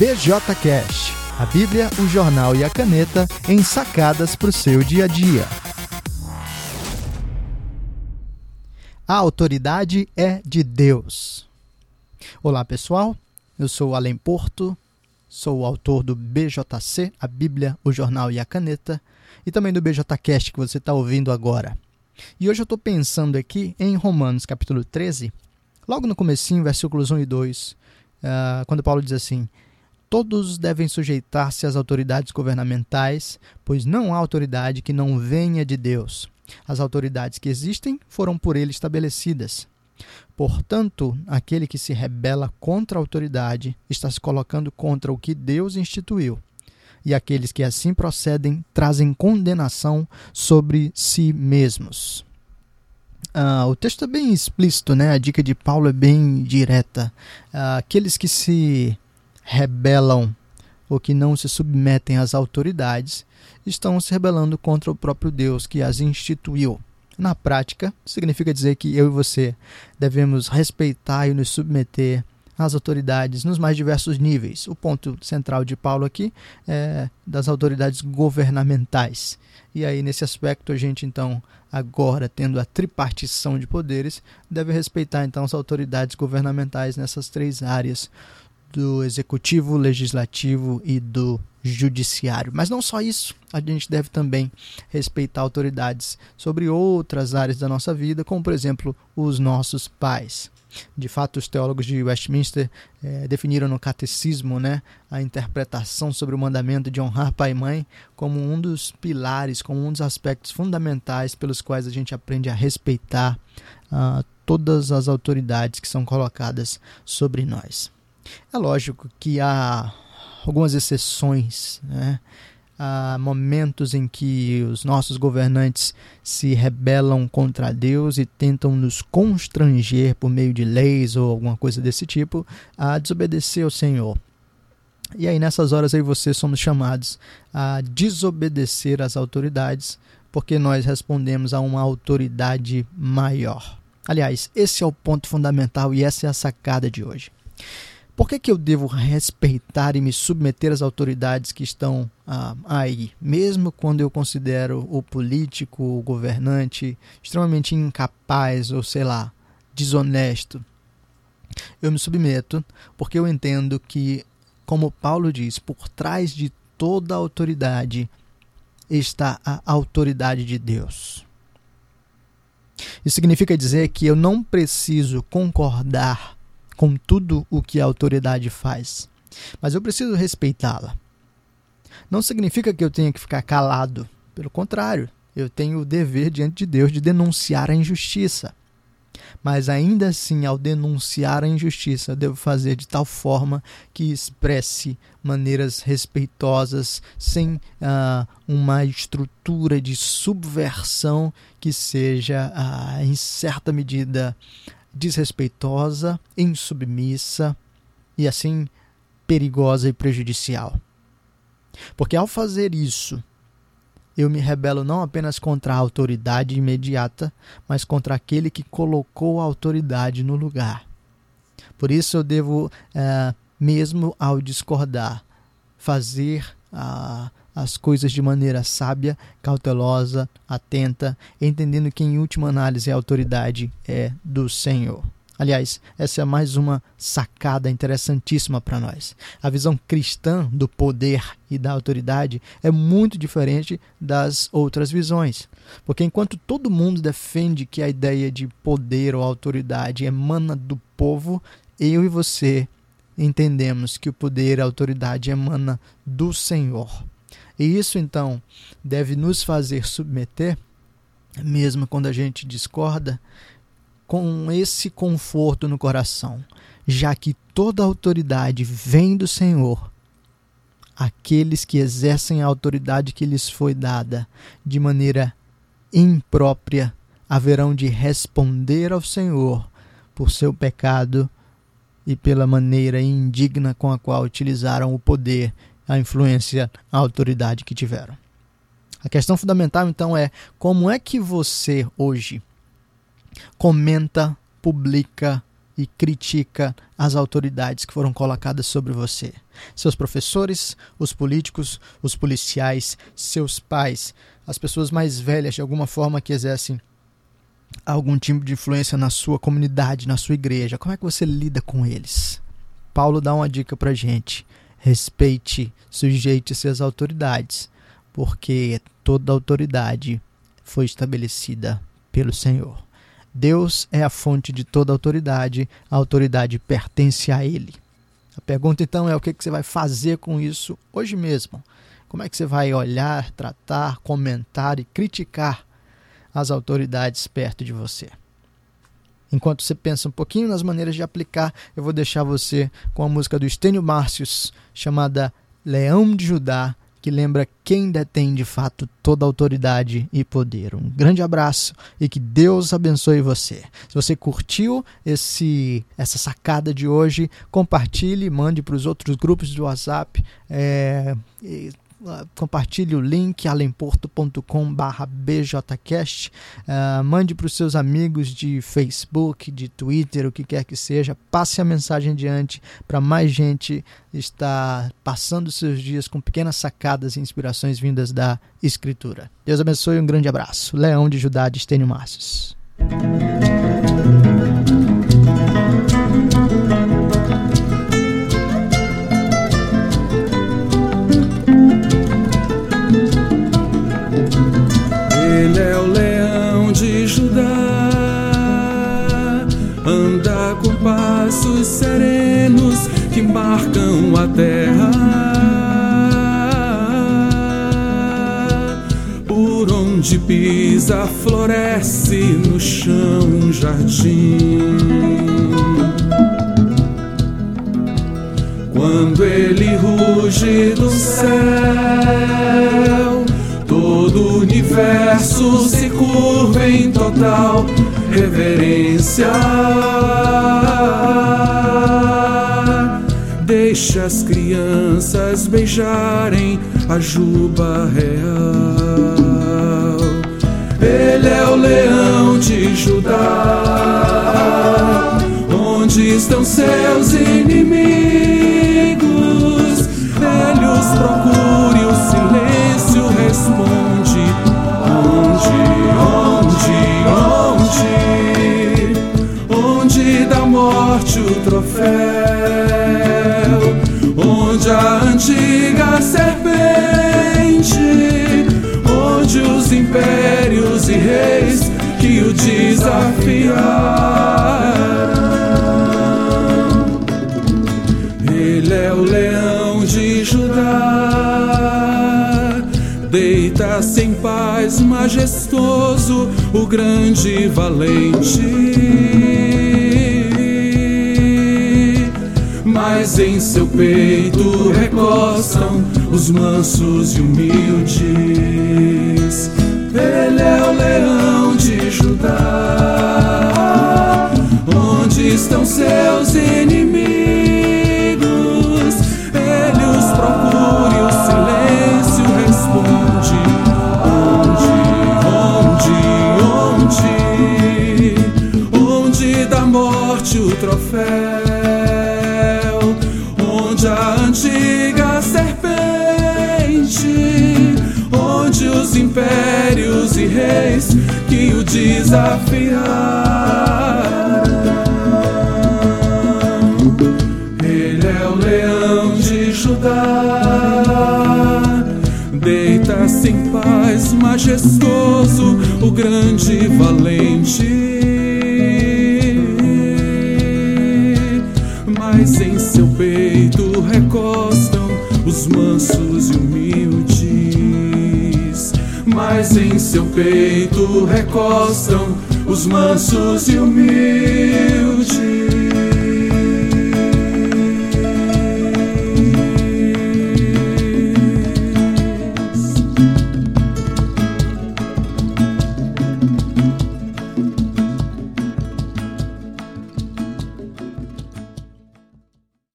BJCast, a Bíblia, o jornal e a caneta em sacadas para o seu dia a dia. A autoridade é de Deus. Olá pessoal, eu sou Além Porto, sou o autor do BJC, a Bíblia, o jornal e a caneta, e também do BJCast que você está ouvindo agora. E hoje eu estou pensando aqui em Romanos capítulo 13, logo no comecinho, versículos 1 e 2, uh, ah, quando Paulo diz assim, Todos devem sujeitar-se às autoridades governamentais, pois não há autoridade que não venha de Deus. As autoridades que existem foram por ele estabelecidas. Portanto, aquele que se rebela contra a autoridade está se colocando contra o que Deus instituiu. E aqueles que assim procedem trazem condenação sobre si mesmos. Ah, o texto é bem explícito, né? A dica de Paulo é bem direta. Ah, aqueles que se rebelam ou que não se submetem às autoridades estão se rebelando contra o próprio Deus que as instituiu. Na prática, significa dizer que eu e você devemos respeitar e nos submeter às autoridades nos mais diversos níveis. O ponto central de Paulo aqui é das autoridades governamentais. E aí, nesse aspecto, a gente então, agora tendo a tripartição de poderes, deve respeitar então as autoridades governamentais nessas três áreas do executivo, legislativo e do judiciário. Mas não só isso, a gente deve também respeitar autoridades sobre outras áreas da nossa vida, como por exemplo os nossos pais. De fato, os teólogos de Westminster eh, definiram no catecismo né, a interpretação sobre o mandamento de honrar pai e mãe como um dos pilares, como um dos aspectos fundamentais pelos quais a gente aprende a respeitar uh, todas as autoridades que são colocadas sobre nós. É lógico que há algumas exceções, né? Há momentos em que os nossos governantes se rebelam contra Deus e tentam nos constranger por meio de leis ou alguma coisa desse tipo a desobedecer ao Senhor. E aí nessas horas aí você somos chamados a desobedecer às autoridades, porque nós respondemos a uma autoridade maior. Aliás, esse é o ponto fundamental e essa é a sacada de hoje. Por que, que eu devo respeitar e me submeter às autoridades que estão ah, aí, mesmo quando eu considero o político, o governante extremamente incapaz ou sei lá, desonesto? Eu me submeto porque eu entendo que, como Paulo diz, por trás de toda autoridade está a autoridade de Deus. Isso significa dizer que eu não preciso concordar com tudo o que a autoridade faz, mas eu preciso respeitá-la. Não significa que eu tenha que ficar calado, pelo contrário, eu tenho o dever diante de Deus de denunciar a injustiça. Mas ainda assim, ao denunciar a injustiça, devo fazer de tal forma que expresse maneiras respeitosas, sem uh, uma estrutura de subversão que seja, uh, em certa medida, desrespeitosa, insubmissa e assim perigosa e prejudicial. Porque ao fazer isso, eu me rebelo não apenas contra a autoridade imediata, mas contra aquele que colocou a autoridade no lugar. Por isso eu devo, é, mesmo ao discordar, fazer a, as coisas de maneira sábia, cautelosa, atenta, entendendo que, em última análise, a autoridade é do Senhor. Aliás, essa é mais uma sacada interessantíssima para nós. A visão cristã do poder e da autoridade é muito diferente das outras visões. Porque enquanto todo mundo defende que a ideia de poder ou autoridade emana do povo, eu e você entendemos que o poder e a autoridade emana do Senhor. E isso então deve nos fazer submeter, mesmo quando a gente discorda, com esse conforto no coração, já que toda autoridade vem do Senhor. Aqueles que exercem a autoridade que lhes foi dada de maneira imprópria haverão de responder ao Senhor por seu pecado e pela maneira indigna com a qual utilizaram o poder a influência, a autoridade que tiveram. A questão fundamental então é como é que você hoje comenta, publica e critica as autoridades que foram colocadas sobre você. Seus professores, os políticos, os policiais, seus pais, as pessoas mais velhas de alguma forma que exercem algum tipo de influência na sua comunidade, na sua igreja. Como é que você lida com eles? Paulo dá uma dica pra gente. Respeite, sujeite-se às autoridades, porque toda autoridade foi estabelecida pelo Senhor. Deus é a fonte de toda autoridade, a autoridade pertence a Ele. A pergunta então é o que você vai fazer com isso hoje mesmo? Como é que você vai olhar, tratar, comentar e criticar as autoridades perto de você? Enquanto você pensa um pouquinho nas maneiras de aplicar, eu vou deixar você com a música do Estênio Márcios, chamada Leão de Judá, que lembra quem detém de fato toda autoridade e poder. Um grande abraço e que Deus abençoe você. Se você curtiu esse essa sacada de hoje, compartilhe, mande para os outros grupos do WhatsApp. É, compartilhe o link alemporto.com bjcast uh, mande para os seus amigos de Facebook, de Twitter, o que quer que seja, passe a mensagem adiante para mais gente estar passando seus dias com pequenas sacadas e inspirações vindas da Escritura. Deus abençoe um grande abraço. Leão de Judá Estênio Márcios. Marcam a terra. Por onde pisa, floresce no chão um jardim. Quando ele ruge do céu, todo o universo se curva em total reverência. Deixa as crianças beijarem a juba real. Ele é o leão de Judá. Onde estão seus inimigos? Troféu? a antiga serpente, onde os impérios e reis que o desafiaram. Ele é o leão de Judá, deita-se em paz majestoso, o grande valente mas em seu peito recostam os mansos e humildes. Ele é o leão de Judá, onde estão seus inimigos? Reis que o desafiaram. Ele é o leão de Judá, deita-se em paz, majestoso, o grande valente. Em seu peito recostam os mansos e humildes.